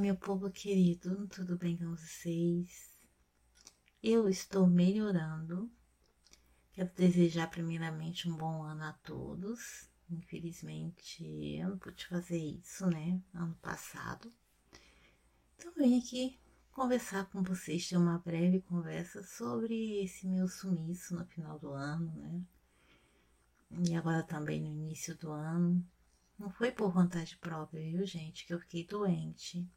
meu povo querido, tudo bem com vocês? Eu estou melhorando. Quero desejar primeiramente um bom ano a todos. Infelizmente, eu não pude fazer isso, né? Ano passado. Então, vim aqui conversar com vocês, ter uma breve conversa sobre esse meu sumiço no final do ano, né? E agora também no início do ano. Não foi por vontade própria, viu, gente, que eu fiquei doente.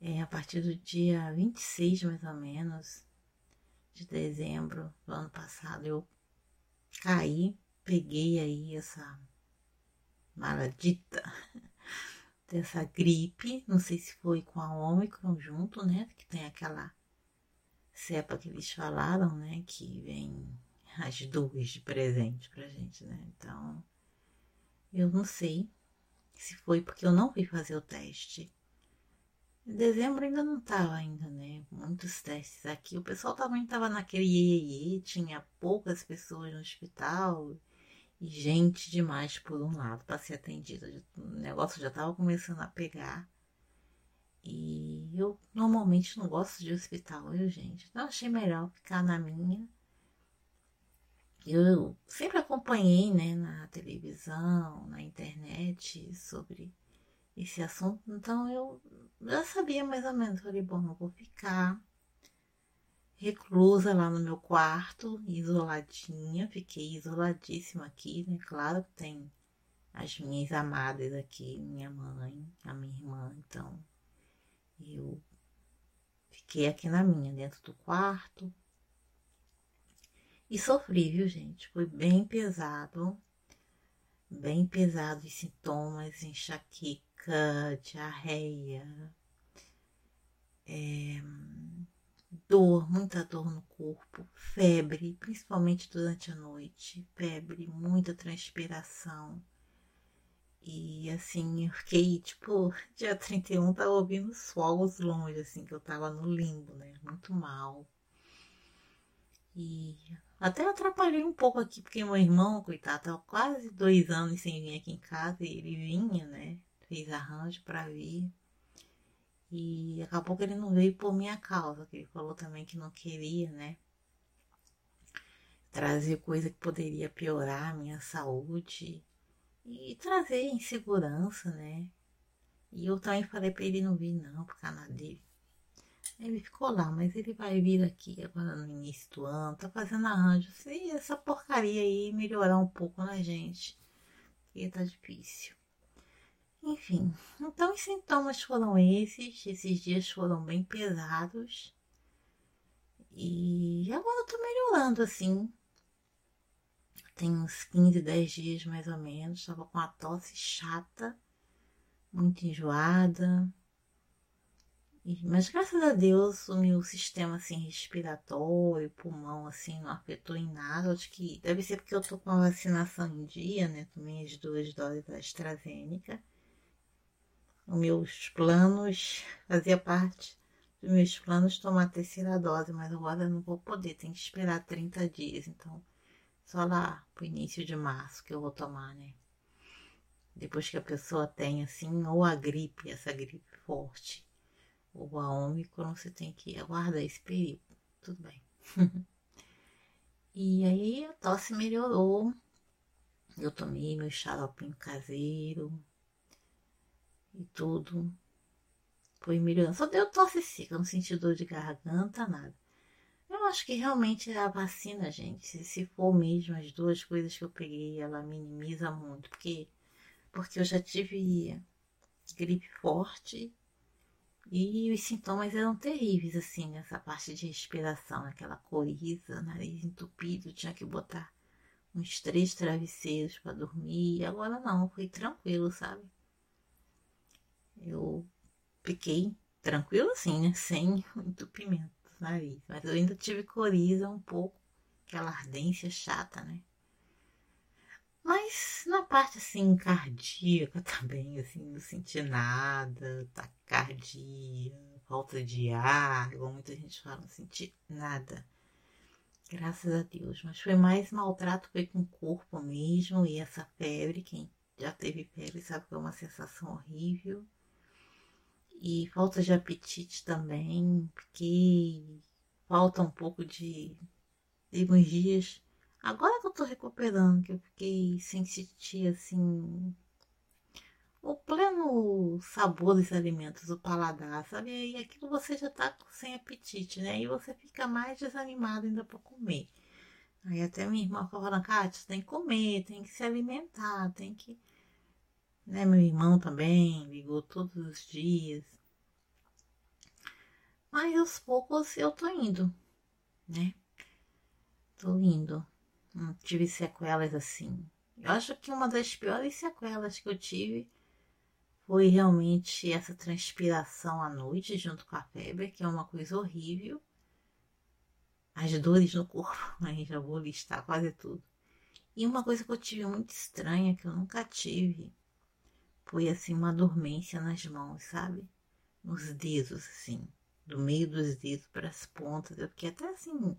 É, a partir do dia 26, mais ou menos, de dezembro do ano passado, eu caí, peguei aí essa maladita dessa gripe, não sei se foi com a Omicron junto, né, que tem aquela cepa que eles falaram, né, que vem as duas de presente pra gente, né, então eu não sei se foi porque eu não fui fazer o teste. Em dezembro ainda não tava ainda, né? Muitos testes aqui. O pessoal também tava naquele iê, tinha poucas pessoas no hospital e gente demais por um lado para ser atendida. O negócio já tava começando a pegar. E eu normalmente não gosto de hospital, viu, gente? Então achei melhor ficar na minha eu sempre acompanhei né, na televisão, na internet sobre esse assunto, então eu já sabia mais ou menos. Falei, bom, eu vou ficar reclusa lá no meu quarto, isoladinha, fiquei isoladíssima aqui, né? Claro que tem as minhas amadas aqui, minha mãe, a minha irmã, então eu fiquei aqui na minha, dentro do quarto, e sofri, viu, gente? Foi bem pesado. Bem pesado os sintomas, enxaqueca, diarreia, é, dor, muita dor no corpo, febre, principalmente durante a noite, febre, muita transpiração. E assim, eu fiquei, tipo, dia 31 tava ouvindo os fogos longe, assim, que eu tava no limbo, né? Muito mal. E até atrapalhei um pouco aqui, porque meu irmão, coitado, tava quase dois anos sem vir aqui em casa e ele vinha, né? Fez arranjo para vir. E acabou que ele não veio por minha causa, que ele falou também que não queria, né? Trazer coisa que poderia piorar a minha saúde e trazer insegurança, né? E eu também falei para ele não vir não, por causa dele. Ele ficou lá, mas ele vai vir aqui agora no início do ano, tá fazendo arranjo. Se essa porcaria aí melhorar um pouco na gente, que tá difícil. Enfim, então os sintomas foram esses. Esses dias foram bem pesados. E agora eu tô melhorando assim. Tem uns 15, 10 dias mais ou menos. Tava com a tosse chata, muito enjoada mas graças a Deus o meu sistema assim respiratório, pulmão assim não afetou em nada. Acho que deve ser porque eu tô com a vacinação em dia, né? Tomei as duas doses da AstraZeneca. Os meus planos fazia parte dos meus planos tomar a terceira dose, mas agora não vou poder, tem que esperar 30 dias, então só lá pro início de março que eu vou tomar, né? Depois que a pessoa tem assim, ou a gripe, essa gripe forte, ou a Ômicron, você tem que aguardar esse período. Tudo bem. e aí a tosse melhorou. Eu tomei meu xaropinho caseiro e tudo. Foi melhorando. Só deu tosse seca, não senti dor de garganta, nada. Eu acho que realmente a vacina, gente, se for mesmo as duas coisas que eu peguei, ela minimiza muito. Porque, porque eu já tive gripe forte e os sintomas eram terríveis, assim, nessa parte de respiração, aquela coriza, nariz entupido, tinha que botar uns três travesseiros para dormir. Agora não, foi tranquilo, sabe? Eu fiquei tranquilo assim, né? Sem entupimento do nariz. Mas eu ainda tive coriza um pouco, aquela ardência chata, né? Mas na parte assim cardíaca também, assim, não senti nada, taquicardia, falta de ar, igual muita gente fala, não senti nada. Graças a Deus. Mas foi mais maltrato, foi com o corpo mesmo e essa febre, quem já teve febre sabe que é uma sensação horrível. E falta de apetite também, porque falta um pouco de, de alguns dias. Agora que eu tô recuperando, que eu fiquei sem sentir assim o pleno sabor dos alimentos, o paladar, sabe? E aquilo você já tá sem apetite, né? E você fica mais desanimado ainda para comer. Aí até minha irmã falando, Kátia, tem que comer, tem que se alimentar, tem que. Né, meu irmão também ligou todos os dias. Mas aos poucos eu tô indo, né? Tô indo. Não tive sequelas assim. Eu acho que uma das piores sequelas que eu tive foi realmente essa transpiração à noite junto com a febre, que é uma coisa horrível. As dores no corpo, aí já vou listar quase tudo. E uma coisa que eu tive muito estranha, que eu nunca tive, foi assim uma dormência nas mãos, sabe? Nos dedos, assim, do meio dos dedos para as pontas. Eu fiquei até assim,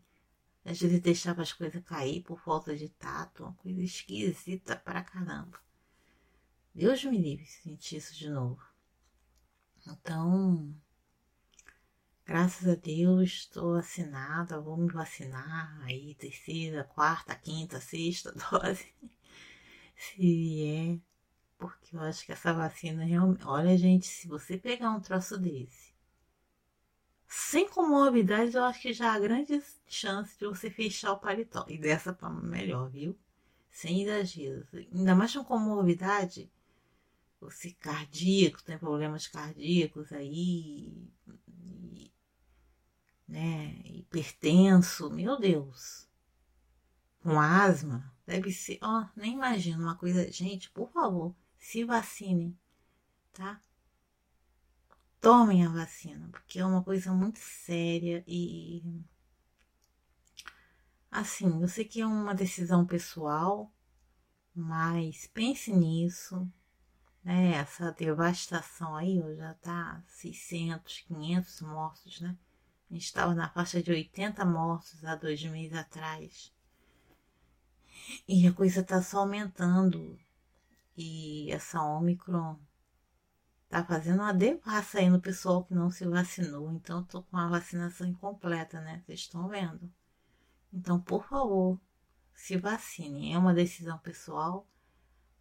às vezes deixava as coisas cair por falta de tato, uma coisa esquisita pra caramba. Deus me livre sentir isso de novo. Então, graças a Deus, estou vacinada, vou me vacinar aí, terceira, quarta, quinta, sexta dose, se vier, porque eu acho que essa vacina realmente. Olha, gente, se você pegar um troço desse, sem comorbidade, eu acho que já há grandes chances de você fechar o paletó. E dessa forma melhor, viu? Sem exageros. Ainda mais com comorbidade, você cardíaco, tem problemas cardíacos aí, e, né, hipertenso, meu Deus, com asma, deve ser, ó, nem imagino uma coisa, gente, por favor, se vacinem, tá? Tomem a vacina, porque é uma coisa muito séria e assim, eu sei que é uma decisão pessoal, mas pense nisso, né? Essa devastação aí, ó, já tá 600, 500 mortos, né? A gente estava na faixa de 80 mortos há dois meses atrás. E a coisa tá só aumentando. E essa Omicron tá fazendo uma devassa aí no pessoal que não se vacinou. Então, eu tô com a vacinação incompleta, né? Vocês estão vendo. Então, por favor, se vacine. É uma decisão pessoal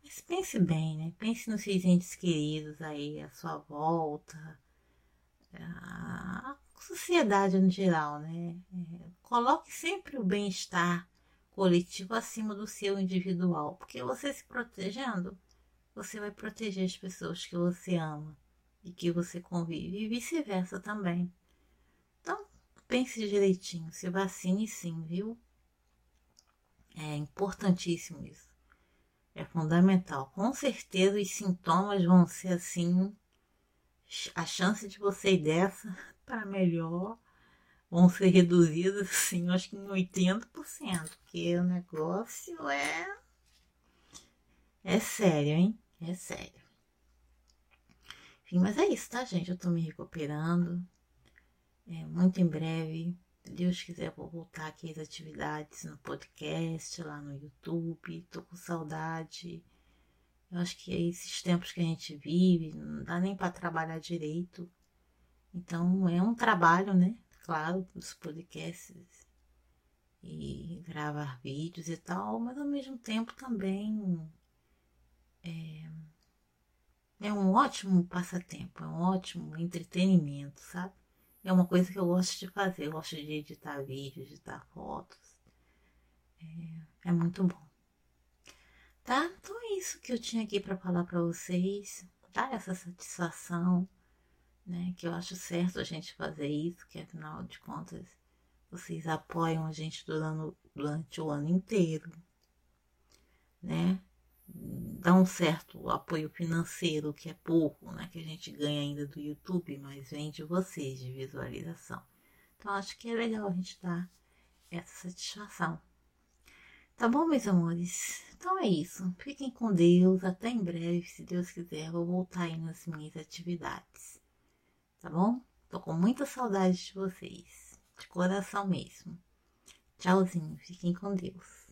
mas pense bem, né? Pense nos seus entes queridos aí, à sua volta, a sociedade no geral, né? Coloque sempre o bem-estar coletivo acima do seu individual, porque você se protegendo, você vai proteger as pessoas que você ama e que você convive, e vice-versa também. Então, pense direitinho, se vacine sim, viu? É importantíssimo isso é fundamental. Com certeza os sintomas vão ser assim, a chance de você ir dessa para melhor vão ser reduzidas assim, acho que em 80%, porque o negócio é é sério, hein? É sério. Enfim, mas é isso, tá, gente? Eu tô me recuperando. É, muito em breve se Deus quiser, vou voltar aqui às atividades no podcast, lá no YouTube. Tô com saudade. Eu acho que é esses tempos que a gente vive, não dá nem para trabalhar direito. Então, é um trabalho, né? Claro, dos podcasts e gravar vídeos e tal, mas ao mesmo tempo também é, é um ótimo passatempo, é um ótimo entretenimento, sabe? É uma coisa que eu gosto de fazer. Eu gosto de editar vídeos, editar fotos. É, é muito bom. Tá? Então é isso que eu tinha aqui para falar para vocês. Dar essa satisfação, né? Que eu acho certo a gente fazer isso, que afinal de contas vocês apoiam a gente durante, durante o ano inteiro, né? Dá um certo apoio financeiro, que é pouco, né? Que a gente ganha ainda do YouTube, mas vem de vocês, de visualização. Então, acho que é legal a gente dar essa satisfação. Tá bom, meus amores? Então é isso. Fiquem com Deus. Até em breve, se Deus quiser. Vou voltar aí nas minhas atividades. Tá bom? Tô com muita saudade de vocês. De coração mesmo. Tchauzinho. Fiquem com Deus.